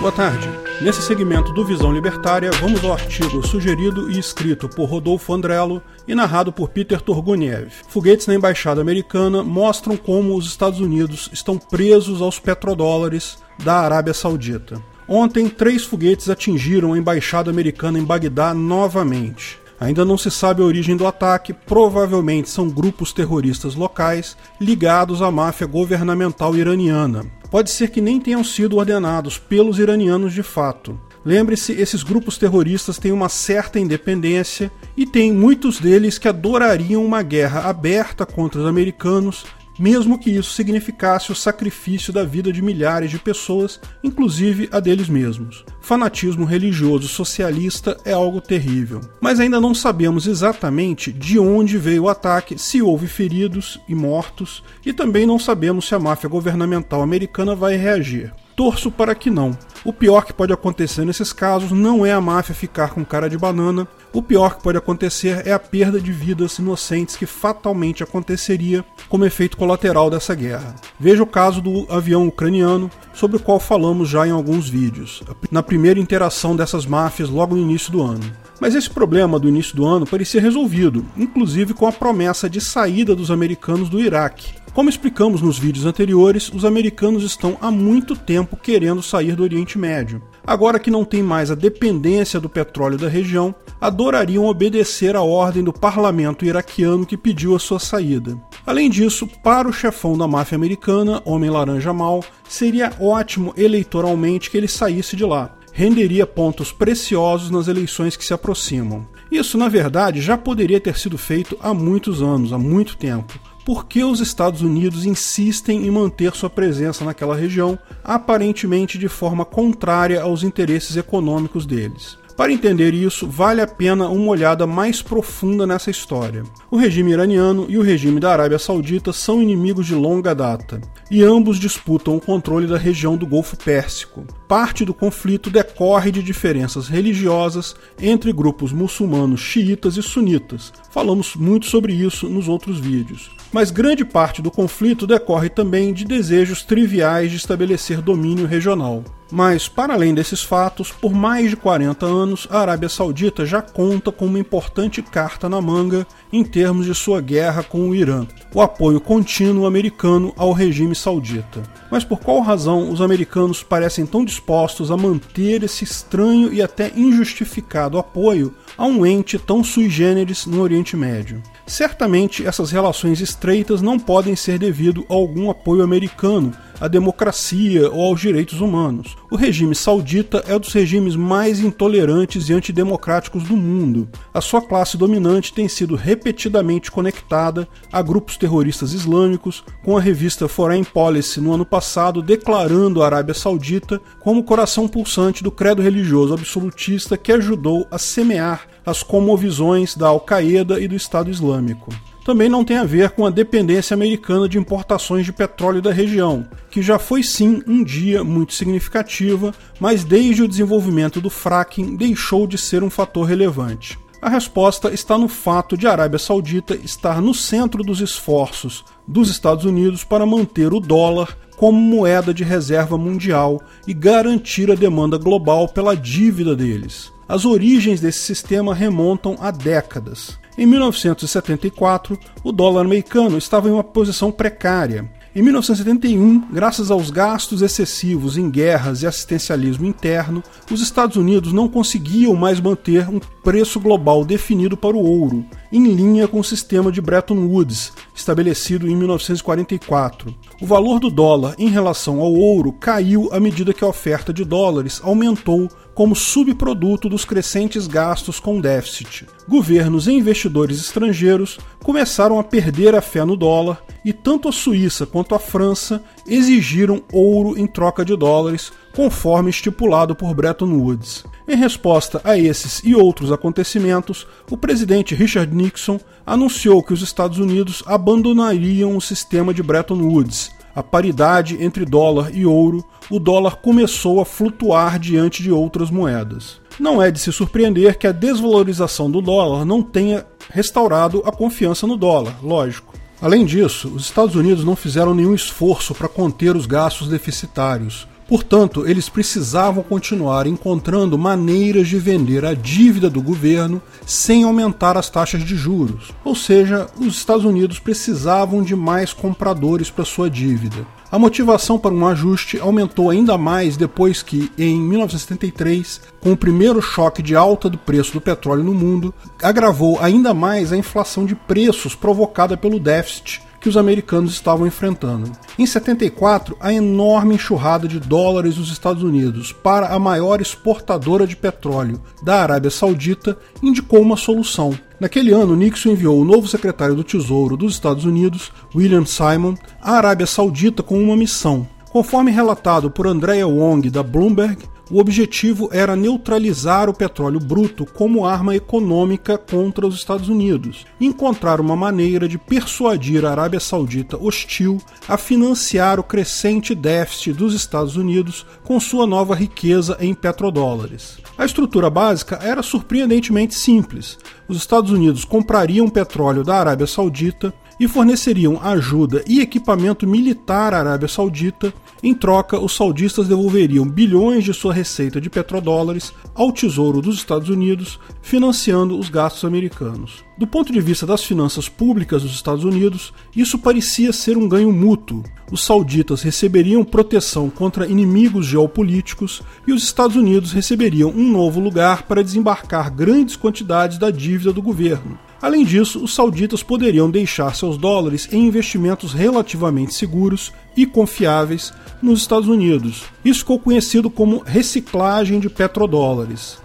Boa tarde. Nesse segmento do Visão Libertária, vamos ao artigo sugerido e escrito por Rodolfo Andrello e narrado por Peter Turguniev. Foguetes na embaixada americana mostram como os Estados Unidos estão presos aos petrodólares da Arábia Saudita. Ontem, três foguetes atingiram a embaixada americana em Bagdá novamente. Ainda não se sabe a origem do ataque, provavelmente são grupos terroristas locais ligados à máfia governamental iraniana, pode ser que nem tenham sido ordenados pelos iranianos de fato. Lembre-se, esses grupos terroristas têm uma certa independência e tem muitos deles que adorariam uma guerra aberta contra os americanos mesmo que isso significasse o sacrifício da vida de milhares de pessoas, inclusive a deles mesmos. Fanatismo religioso socialista é algo terrível. Mas ainda não sabemos exatamente de onde veio o ataque, se houve feridos e mortos, e também não sabemos se a máfia governamental americana vai reagir. Torço para que não. O pior que pode acontecer nesses casos não é a máfia ficar com cara de banana, o pior que pode acontecer é a perda de vidas inocentes que fatalmente aconteceria como efeito colateral dessa guerra. Veja o caso do avião ucraniano, sobre o qual falamos já em alguns vídeos, na primeira interação dessas máfias logo no início do ano. Mas esse problema do início do ano parecia resolvido, inclusive com a promessa de saída dos americanos do Iraque. Como explicamos nos vídeos anteriores, os americanos estão há muito tempo querendo sair do Oriente Médio. Agora que não tem mais a dependência do petróleo da região, adorariam obedecer à ordem do parlamento iraquiano que pediu a sua saída. Além disso, para o chefão da máfia americana, Homem Laranja Mal, seria ótimo eleitoralmente que ele saísse de lá. Renderia pontos preciosos nas eleições que se aproximam. Isso, na verdade, já poderia ter sido feito há muitos anos, há muito tempo por que os Estados Unidos insistem em manter sua presença naquela região, aparentemente de forma contrária aos interesses econômicos deles. Para entender isso, vale a pena uma olhada mais profunda nessa história. O regime iraniano e o regime da Arábia Saudita são inimigos de longa data, e ambos disputam o controle da região do Golfo Pérsico. Parte do conflito decorre de diferenças religiosas entre grupos muçulmanos xiitas e sunitas. Falamos muito sobre isso nos outros vídeos mas grande parte do conflito decorre também de desejos triviais de estabelecer domínio regional. Mas, para além desses fatos, por mais de 40 anos, a Arábia Saudita já conta com uma importante carta na manga em termos de sua guerra com o Irã, o apoio contínuo americano ao regime saudita. Mas por qual razão os americanos parecem tão dispostos a manter esse estranho e até injustificado apoio a um ente tão sui generis no Oriente Médio? Certamente essas relações estreitas não podem ser devido a algum apoio americano à democracia ou aos direitos humanos. O regime saudita é um dos regimes mais intolerantes e antidemocráticos do mundo. A sua classe dominante tem sido repetidamente conectada a grupos terroristas islâmicos, com a revista Foreign Policy no ano passado declarando a Arábia Saudita como coração pulsante do credo religioso absolutista que ajudou a semear as comovisões da Al-Qaeda e do Estado Islâmico. Também não tem a ver com a dependência americana de importações de petróleo da região, que já foi sim um dia muito significativa, mas desde o desenvolvimento do fracking deixou de ser um fator relevante. A resposta está no fato de a Arábia Saudita estar no centro dos esforços dos Estados Unidos para manter o dólar como moeda de reserva mundial e garantir a demanda global pela dívida deles. As origens desse sistema remontam a décadas. Em 1974, o dólar americano estava em uma posição precária. Em 1971, graças aos gastos excessivos em guerras e assistencialismo interno, os Estados Unidos não conseguiam mais manter um preço global definido para o ouro, em linha com o sistema de Bretton Woods, estabelecido em 1944. O valor do dólar em relação ao ouro caiu à medida que a oferta de dólares aumentou como subproduto dos crescentes gastos com déficit. Governos e investidores estrangeiros começaram a perder a fé no dólar e tanto a Suíça quanto a França exigiram ouro em troca de dólares, conforme estipulado por Bretton Woods. Em resposta a esses e outros acontecimentos, o presidente Richard Nixon anunciou que os Estados Unidos abandonariam o sistema de Bretton Woods a paridade entre dólar e ouro, o dólar começou a flutuar diante de outras moedas. Não é de se surpreender que a desvalorização do dólar não tenha restaurado a confiança no dólar, lógico. Além disso, os Estados Unidos não fizeram nenhum esforço para conter os gastos deficitários, Portanto, eles precisavam continuar encontrando maneiras de vender a dívida do governo sem aumentar as taxas de juros. Ou seja, os Estados Unidos precisavam de mais compradores para sua dívida. A motivação para um ajuste aumentou ainda mais depois que, em 1973, com o primeiro choque de alta do preço do petróleo no mundo, agravou ainda mais a inflação de preços provocada pelo déficit que os americanos estavam enfrentando. Em 74, a enorme enxurrada de dólares dos Estados Unidos para a maior exportadora de petróleo da Arábia Saudita indicou uma solução. Naquele ano, Nixon enviou o novo secretário do Tesouro dos Estados Unidos, William Simon, à Arábia Saudita com uma missão. Conforme relatado por Andrea Wong da Bloomberg, o objetivo era neutralizar o petróleo bruto como arma econômica contra os Estados Unidos e encontrar uma maneira de persuadir a Arábia Saudita hostil a financiar o crescente déficit dos Estados Unidos com sua nova riqueza em petrodólares. A estrutura básica era surpreendentemente simples. Os Estados Unidos comprariam petróleo da Arábia Saudita e forneceriam ajuda e equipamento militar à Arábia Saudita. Em troca, os saudistas devolveriam bilhões de sua receita de petrodólares ao Tesouro dos Estados Unidos, financiando os gastos americanos. Do ponto de vista das finanças públicas dos Estados Unidos, isso parecia ser um ganho mútuo. Os sauditas receberiam proteção contra inimigos geopolíticos e os Estados Unidos receberiam um novo lugar para desembarcar grandes quantidades da dívida do governo. Além disso, os sauditas poderiam deixar seus dólares em investimentos relativamente seguros e confiáveis nos Estados Unidos. Isso ficou conhecido como reciclagem de petrodólares.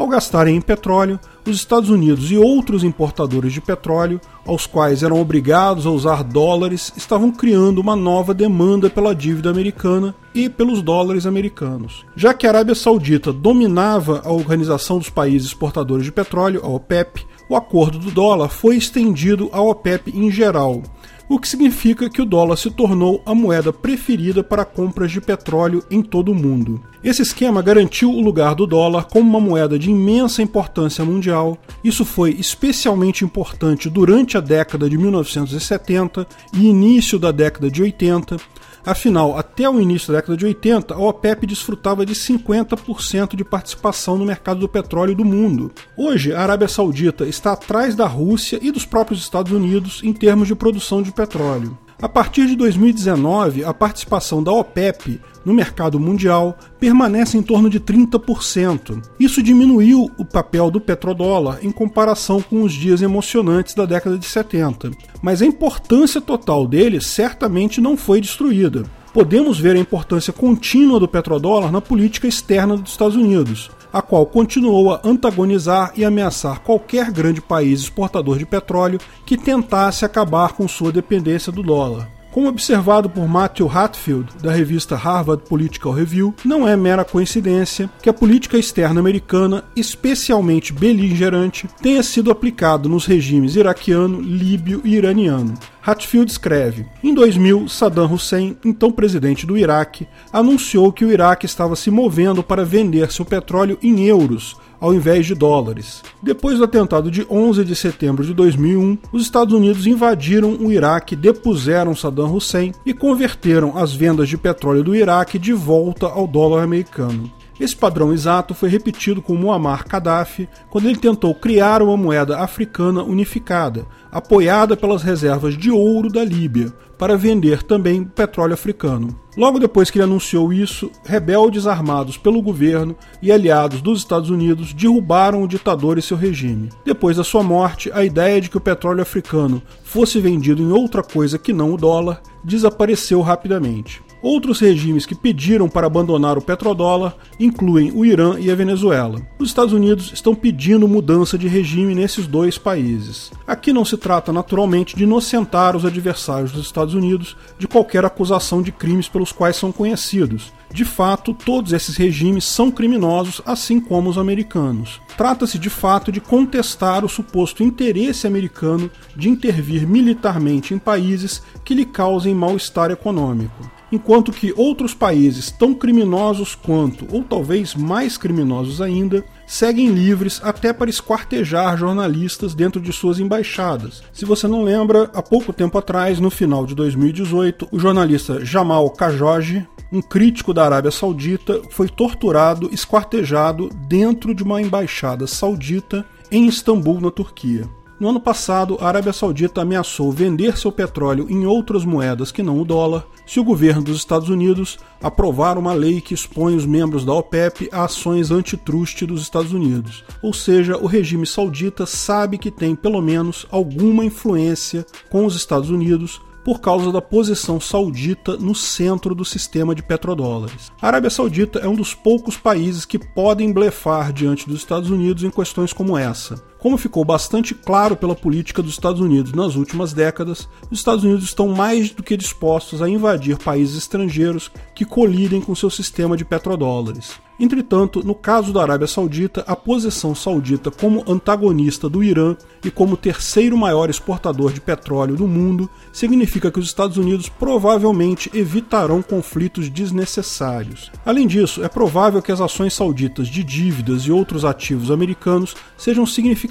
Ao gastarem em petróleo, os Estados Unidos e outros importadores de petróleo, aos quais eram obrigados a usar dólares, estavam criando uma nova demanda pela dívida americana e pelos dólares americanos. Já que a Arábia Saudita dominava a Organização dos Países Exportadores de Petróleo, a OPEP, o acordo do dólar foi estendido à OPEP em geral, o que significa que o dólar se tornou a moeda preferida para compras de petróleo em todo o mundo. Esse esquema garantiu o lugar do dólar como uma moeda de imensa importância mundial. Isso foi especialmente importante durante a década de 1970 e início da década de 80, Afinal, até o início da década de 80, a OPEP desfrutava de 50% de participação no mercado do petróleo do mundo. Hoje, a Arábia Saudita está atrás da Rússia e dos próprios Estados Unidos em termos de produção de petróleo. A partir de 2019, a participação da OPEP no mercado mundial permanece em torno de 30%. Isso diminuiu o papel do petrodólar em comparação com os dias emocionantes da década de 70, mas a importância total dele certamente não foi destruída. Podemos ver a importância contínua do petrodólar na política externa dos Estados Unidos a qual continuou a antagonizar e ameaçar qualquer grande país exportador de petróleo que tentasse acabar com sua dependência do dólar. Como observado por Matthew Hatfield, da revista Harvard Political Review, não é mera coincidência que a política externa americana, especialmente beligerante, tenha sido aplicada nos regimes iraquiano, líbio e iraniano. Hatfield escreve: Em 2000, Saddam Hussein, então presidente do Iraque, anunciou que o Iraque estava se movendo para vender seu petróleo em euros ao invés de dólares. Depois do atentado de 11 de setembro de 2001, os Estados Unidos invadiram o Iraque, depuseram Saddam Hussein e converteram as vendas de petróleo do Iraque de volta ao dólar americano. Esse padrão exato foi repetido com Muammar Gaddafi quando ele tentou criar uma moeda africana unificada, apoiada pelas reservas de ouro da Líbia, para vender também petróleo africano. Logo depois que ele anunciou isso, rebeldes armados pelo governo e aliados dos Estados Unidos derrubaram o ditador e seu regime. Depois da sua morte, a ideia de que o petróleo africano fosse vendido em outra coisa que não o dólar desapareceu rapidamente. Outros regimes que pediram para abandonar o petrodólar incluem o Irã e a Venezuela. Os Estados Unidos estão pedindo mudança de regime nesses dois países. Aqui não se trata naturalmente de inocentar os adversários dos Estados Unidos de qualquer acusação de crimes pelos quais são conhecidos. De fato, todos esses regimes são criminosos, assim como os americanos. Trata-se de fato de contestar o suposto interesse americano de intervir militarmente em países que lhe causem mal-estar econômico. Enquanto que outros países tão criminosos quanto, ou talvez mais criminosos ainda, seguem livres até para esquartejar jornalistas dentro de suas embaixadas. Se você não lembra, há pouco tempo atrás, no final de 2018, o jornalista Jamal Khashoggi, um crítico da Arábia Saudita, foi torturado, esquartejado dentro de uma embaixada saudita em Istambul, na Turquia. No ano passado, a Arábia Saudita ameaçou vender seu petróleo em outras moedas que não o dólar se o governo dos Estados Unidos aprovar uma lei que expõe os membros da OPEP a ações antitruste dos Estados Unidos. Ou seja, o regime saudita sabe que tem pelo menos alguma influência com os Estados Unidos por causa da posição saudita no centro do sistema de petrodólares. A Arábia Saudita é um dos poucos países que podem blefar diante dos Estados Unidos em questões como essa. Como ficou bastante claro pela política dos Estados Unidos nas últimas décadas, os Estados Unidos estão mais do que dispostos a invadir países estrangeiros que colidem com seu sistema de petrodólares. Entretanto, no caso da Arábia Saudita, a posição saudita como antagonista do Irã e como terceiro maior exportador de petróleo do mundo significa que os Estados Unidos provavelmente evitarão conflitos desnecessários. Além disso, é provável que as ações sauditas de dívidas e outros ativos americanos sejam significativas,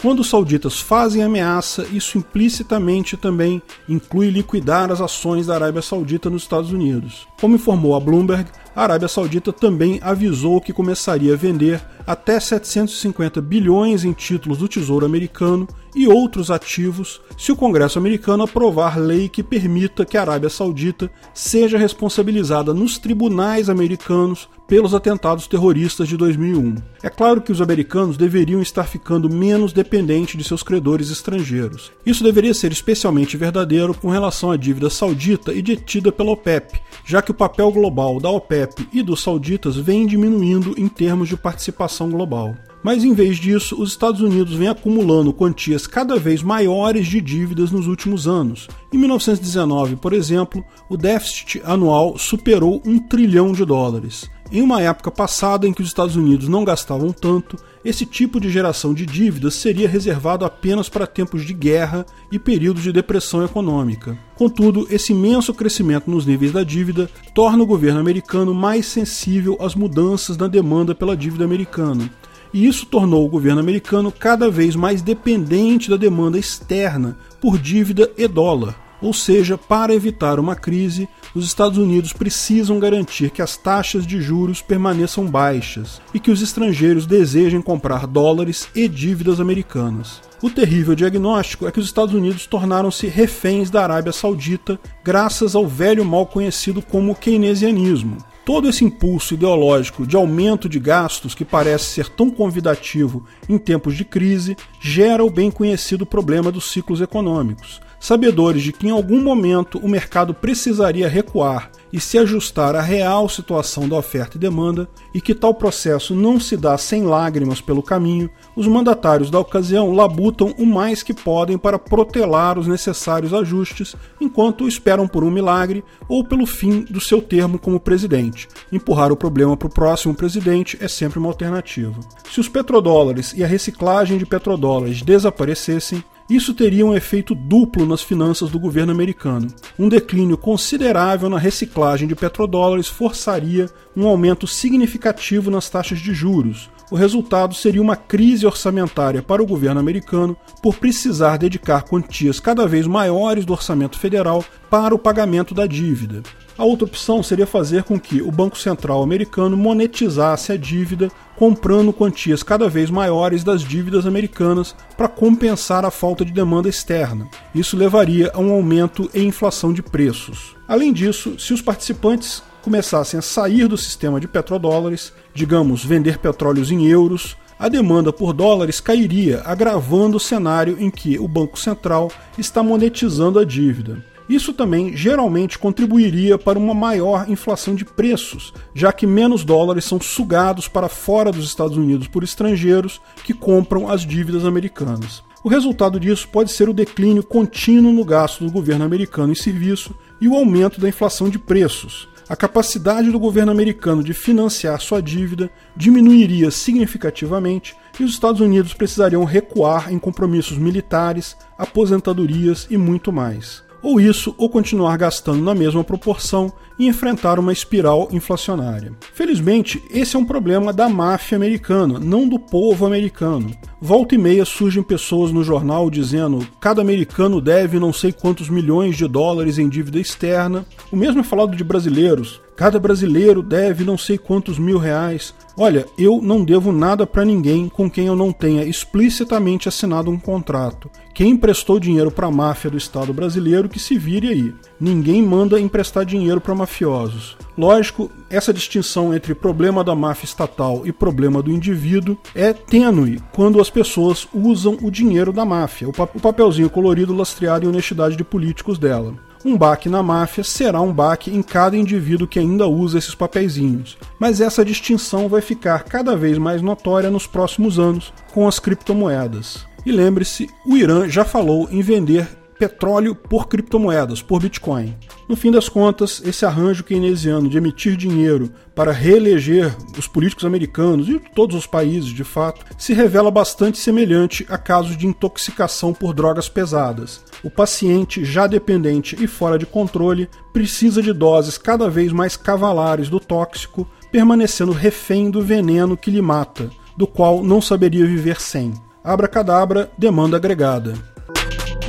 quando os sauditas fazem ameaça, isso implicitamente também inclui liquidar as ações da Arábia Saudita nos Estados Unidos. Como informou a Bloomberg, a Arábia Saudita também avisou que começaria a vender até 750 bilhões em títulos do Tesouro Americano e outros ativos se o Congresso americano aprovar lei que permita que a Arábia Saudita seja responsabilizada nos tribunais americanos pelos atentados terroristas de 2001. É claro que os americanos deveriam estar ficando menos dependentes de seus credores estrangeiros. Isso deveria ser especialmente verdadeiro com relação à dívida saudita e detida pela OPEP, já que o papel global da OPEP e dos sauditas vem diminuindo em termos de participação global. Mas em vez disso, os Estados Unidos vêm acumulando quantias cada vez maiores de dívidas nos últimos anos. Em 1919, por exemplo, o déficit anual superou um trilhão de dólares. Em uma época passada em que os Estados Unidos não gastavam tanto, esse tipo de geração de dívidas seria reservado apenas para tempos de guerra e períodos de depressão econômica. Contudo, esse imenso crescimento nos níveis da dívida torna o governo americano mais sensível às mudanças na demanda pela dívida americana. E isso tornou o governo americano cada vez mais dependente da demanda externa por dívida e dólar. Ou seja, para evitar uma crise, os Estados Unidos precisam garantir que as taxas de juros permaneçam baixas e que os estrangeiros desejem comprar dólares e dívidas americanas. O terrível diagnóstico é que os Estados Unidos tornaram-se reféns da Arábia Saudita graças ao velho mal conhecido como keynesianismo. Todo esse impulso ideológico de aumento de gastos que parece ser tão convidativo em tempos de crise gera o bem conhecido problema dos ciclos econômicos sabedores de que em algum momento o mercado precisaria recuar e se ajustar à real situação da oferta e demanda, e que tal processo não se dá sem lágrimas pelo caminho, os mandatários da ocasião labutam o mais que podem para protelar os necessários ajustes, enquanto esperam por um milagre ou pelo fim do seu termo como presidente. Empurrar o problema para o próximo presidente é sempre uma alternativa. Se os petrodólares e a reciclagem de petrodólares desaparecessem, isso teria um efeito duplo nas finanças do governo americano. Um declínio considerável na reciclagem de petrodólares forçaria um aumento significativo nas taxas de juros. O resultado seria uma crise orçamentária para o governo americano por precisar dedicar quantias cada vez maiores do orçamento federal para o pagamento da dívida. A outra opção seria fazer com que o Banco Central americano monetizasse a dívida comprando quantias cada vez maiores das dívidas americanas para compensar a falta de demanda externa. Isso levaria a um aumento em inflação de preços. Além disso, se os participantes começassem a sair do sistema de petrodólares, digamos, vender petróleos em euros, a demanda por dólares cairia, agravando o cenário em que o Banco Central está monetizando a dívida. Isso também geralmente contribuiria para uma maior inflação de preços, já que menos dólares são sugados para fora dos Estados Unidos por estrangeiros que compram as dívidas americanas. O resultado disso pode ser o declínio contínuo no gasto do governo americano em serviço e o aumento da inflação de preços. A capacidade do governo americano de financiar sua dívida diminuiria significativamente e os Estados Unidos precisariam recuar em compromissos militares, aposentadorias e muito mais. Ou isso, ou continuar gastando na mesma proporção e enfrentar uma espiral inflacionária. Felizmente, esse é um problema da máfia americana, não do povo americano. Volta e meia surgem pessoas no jornal dizendo cada americano deve não sei quantos milhões de dólares em dívida externa. O mesmo é falado de brasileiros. Cada brasileiro deve não sei quantos mil reais. Olha, eu não devo nada para ninguém com quem eu não tenha explicitamente assinado um contrato. Quem emprestou dinheiro para a máfia do Estado brasileiro que se vire aí. Ninguém manda emprestar dinheiro para mafiosos. Lógico, essa distinção entre problema da máfia estatal e problema do indivíduo é tênue quando as pessoas usam o dinheiro da máfia, o papelzinho colorido lastreado em honestidade de políticos dela. Um baque na máfia será um baque em cada indivíduo que ainda usa esses papeizinhos. Mas essa distinção vai ficar cada vez mais notória nos próximos anos com as criptomoedas. E lembre-se, o Irã já falou em vender petróleo por criptomoedas, por Bitcoin. No fim das contas, esse arranjo keynesiano de emitir dinheiro para reeleger os políticos americanos e todos os países, de fato, se revela bastante semelhante a casos de intoxicação por drogas pesadas. O paciente, já dependente e fora de controle, precisa de doses cada vez mais cavalares do tóxico, permanecendo refém do veneno que lhe mata, do qual não saberia viver sem. Abra cadabra, demanda agregada.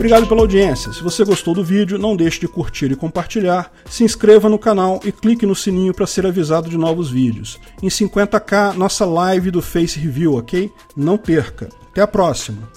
Obrigado pela audiência. Se você gostou do vídeo, não deixe de curtir e compartilhar, se inscreva no canal e clique no sininho para ser avisado de novos vídeos. Em 50k, nossa live do Face Review, ok? Não perca. Até a próxima!